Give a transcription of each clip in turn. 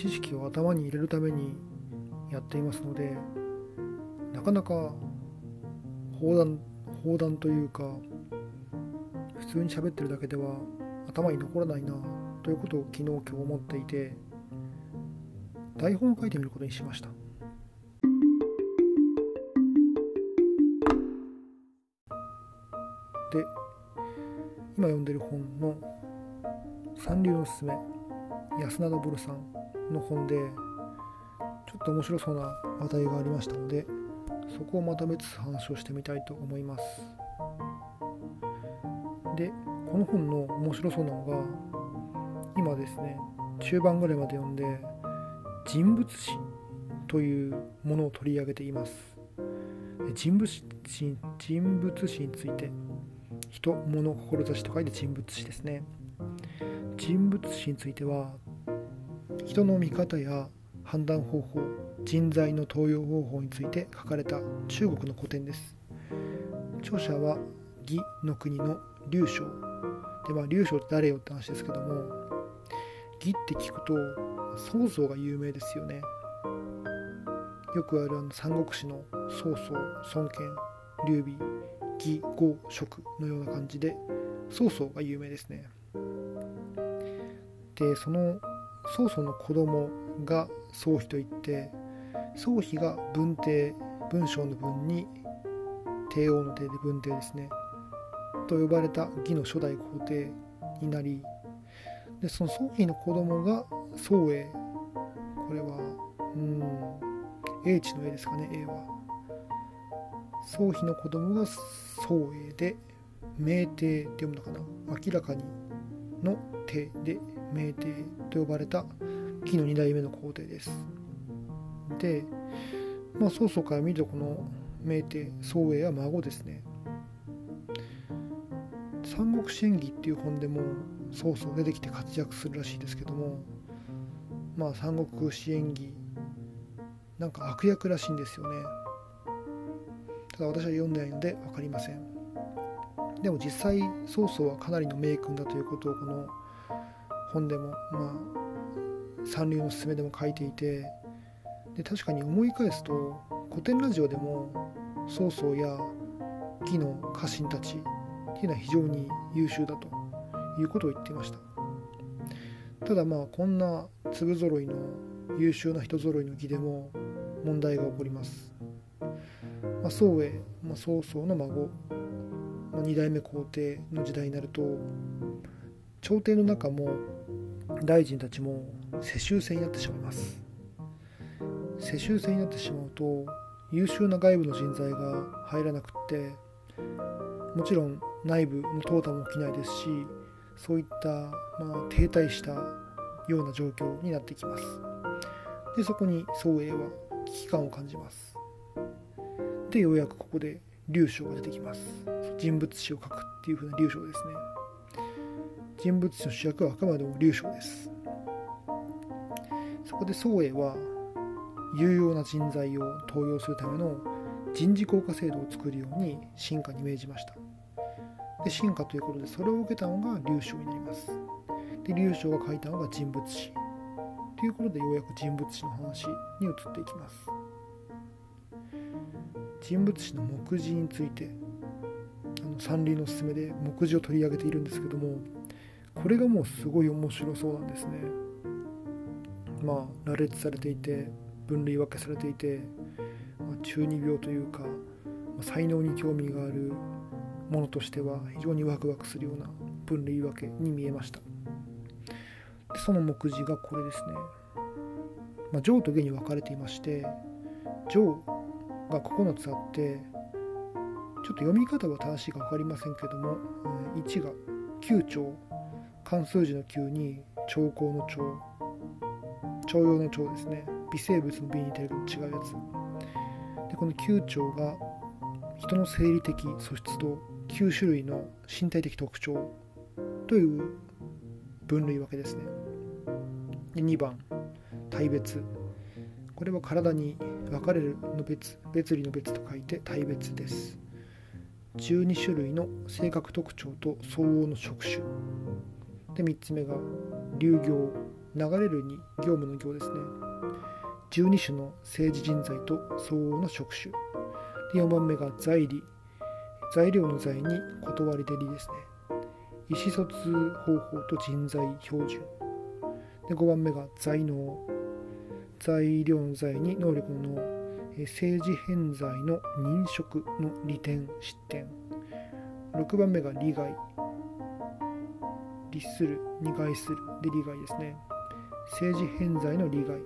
知識を頭に入れるためにやっていますのでなかなか砲弾砲弾というか普通に喋ってるだけでは頭に残らないなということを昨日今日思っていて台本を書いてみることにしました。で今読んでる本の三流のすすめ。安田昇さんの本でちょっと面白そうな話題がありましたのでそこをまとめつつ話をしてみたいと思います。でこの本の面白そうなのが今ですね中盤ぐらいまで読んで人物史というものを取り上げています。人物史人物史について人物志と書いて人物史ですね。人物史については人の見方や判断方法人材の登用方法について書かれた中国の古典です。著者は義の国の劉将でまあ劉将って誰よって話ですけども義って聞くと曹操が有名ですよね。よくあるあの三国志の曹操孫権劉備義豪蜀のような感じで曹操が有名ですね。でその曹操の子供が曹丕といって曹丕が文帝文章の文に帝王の帝で文帝ですねと呼ばれた義の初代皇帝になりでその曹丕の子供が曹英これはうん英知の英ですかね英は。曹丕の子供が曹英で明帝って読むのかな明らかにの帝で明帝と呼ばれた紀の2代目の皇帝です。でまあ曹操から見るとこの明帝曹英は孫ですね。三国志演義っていう本でも曹操出てきて活躍するらしいですけどもまあ三国志演義なんか悪役らしいんですよね。ただ私は読んでないので分かりません。でも実際曹操はかなりの名君だということをこの本でもまあ三流のすすめでも書いていてで確かに思い返すと古典ラジオでも曹操や義の家臣たちっていうのは非常に優秀だということを言っていました。ただまあこんな粒揃いの優秀な人揃いの義でも問題が起こります、まあ、宋英、まあ、曹操の孫、ま、2代目皇帝の時代になると朝廷の中も大臣たちも世襲制になってしまいます。世襲制になってしまうと優秀な外部の人材が入らなくってもちろん内部の淘汰も起きないですしそういった、まあ、停滞したような状況になってきます。でそこに宋英は危機感を感じます。でようやくここで劉将が出てきます。人物史を書くっていう風な劉将ですね。人物史の主役はあくまでも劉将です。そこで宋英は有用な人材を登用するための人事効果制度を作るように進化に命じました。で進化ということでそれを受けたのが劉将になります。で劉将が書いたのが人物史。ということでようやく人物史の話に移っていきます。人物史の目次についてあの三流のおすすめで目次を取り上げているんですけどもこれがもうすごい面白そうなんですね。まあ羅列されていて分類分けされていて、まあ、中二病というか、まあ、才能に興味があるものとしては非常にワクワクするような分類分けに見えました。でその目次がこれですね、まあ、上と下に分かれていまして上が9つあってちょっと読み方は正しいか分かりませんけども1が9兆漢数字の9に兆候の兆徴用の徴ですね。微生物の B に出る違うやつ。でこの9兆が人の生理的素質と9種類の身体的特徴。という分類分けですね。で2番。体別。これは体に分かれるの別別離の別と書いて体別です。12種類の性格特徴と相応の職種。で3つ目が流行。流れるに業務の行ですね。12種の政治人材と相応の職種。で4番目が在理。材料の材に断りでりですね。意思疎通方法と人材標準。で5番目が材能。材料材に能力の政治偏在の認職の利点失点。6番目が利害。律するに害する。で利害ですね。政治偏在の利害。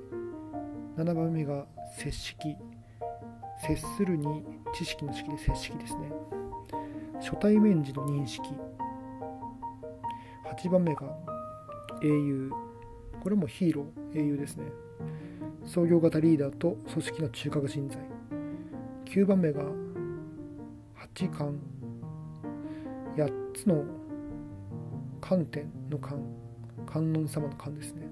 7番目が接識。接するに知識の式で接識ですね。初対面時の認識。8番目が英雄。これもヒーロー英雄ですね。創業型リーダーと組織の中核人材。9番目が八冠8つの観点の観。観音様の観ですね。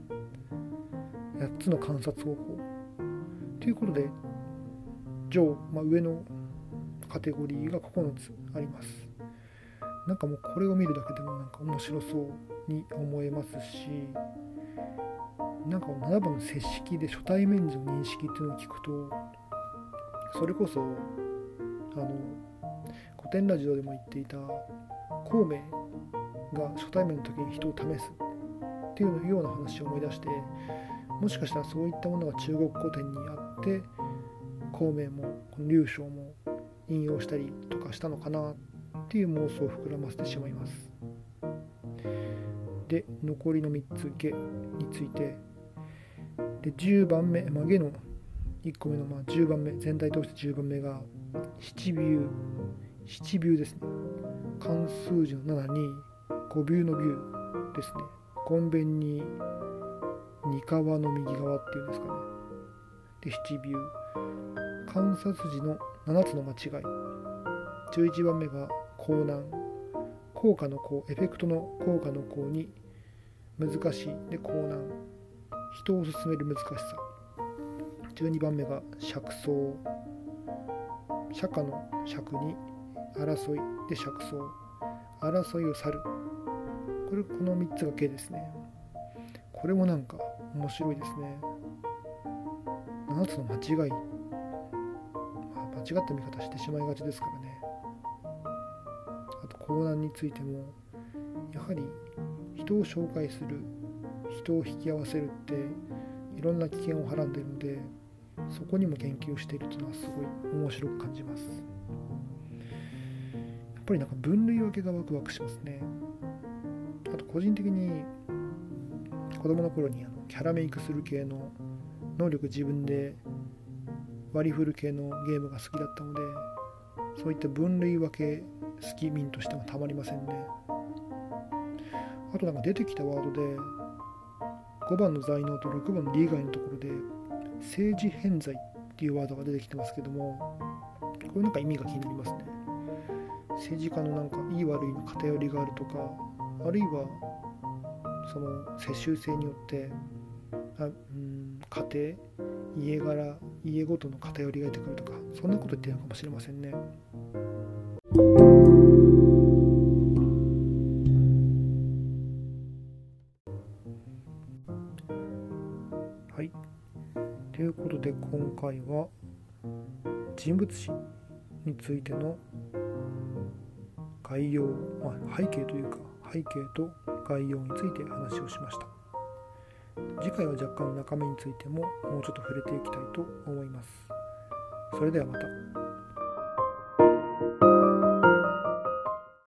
8つの観察方法。ということで上、まあ、上のカテゴリーが9つあります。なんかもうこれを見るだけでもなんか面白そうに思えますしなんか7番の接式で初対面時の認識っていうのを聞くとそれこそあの古典ラジオでも言っていた孔明が初対面の時に人を試すっていうような話を思い出してもしかしたらそういったものが中国古典にあって孔明もこの劉将も引用したりとかしたのかなっていう妄想を膨らませてしまいます。で残りの3つ下についてで10番目、まあ、下の1個目のまあ10番目全体通して10番目が七ビュー七ビューですね。関数字の7に5ビューのビューですね。コンベンに二川の右側っていうんですかね。で七ビュー観察時の7つの間違い。11番目が高難。効果の項エフェクトの効果の項に難しい。で高難。人を進める難しさ。12番目が釈走釈迦の釈に争いで釈走争いを去る。これこの3つが K ですね。これもなんか面白いですね。7つの間違い、まあ、間違った見方してしまいがちですからね。あと高難についてもやはり人を紹介する人を引き合わせるっていろんな危険をはらんでるのでそこにも研究しているというのはすごい面白く感じます。やっぱりなんか分類分けがワクワクしますね。あと個人的に子供の頃にあのキャラメイクする系の能力自分で割り振る系のゲームが好きだったのでそういった分類分け好き民としてもたまりませんね。あとなんか出てきたワードで5番の在能と6番の利害のところで政治偏在っていうワードが出てきてますけどもこれなんか意味が気になりますね政治家のなんかいい悪いの偏りがあるとかあるいはその世襲制によってあ、うん、家庭家柄家ごとの偏りが出てくるとかそんなこと言ってるのかもしれませんね。回は人物史についての概要、まあ、背景というか背景と概要について話をしました次回は若干中身についてももうちょっと触れていきたいと思いますそれではまた。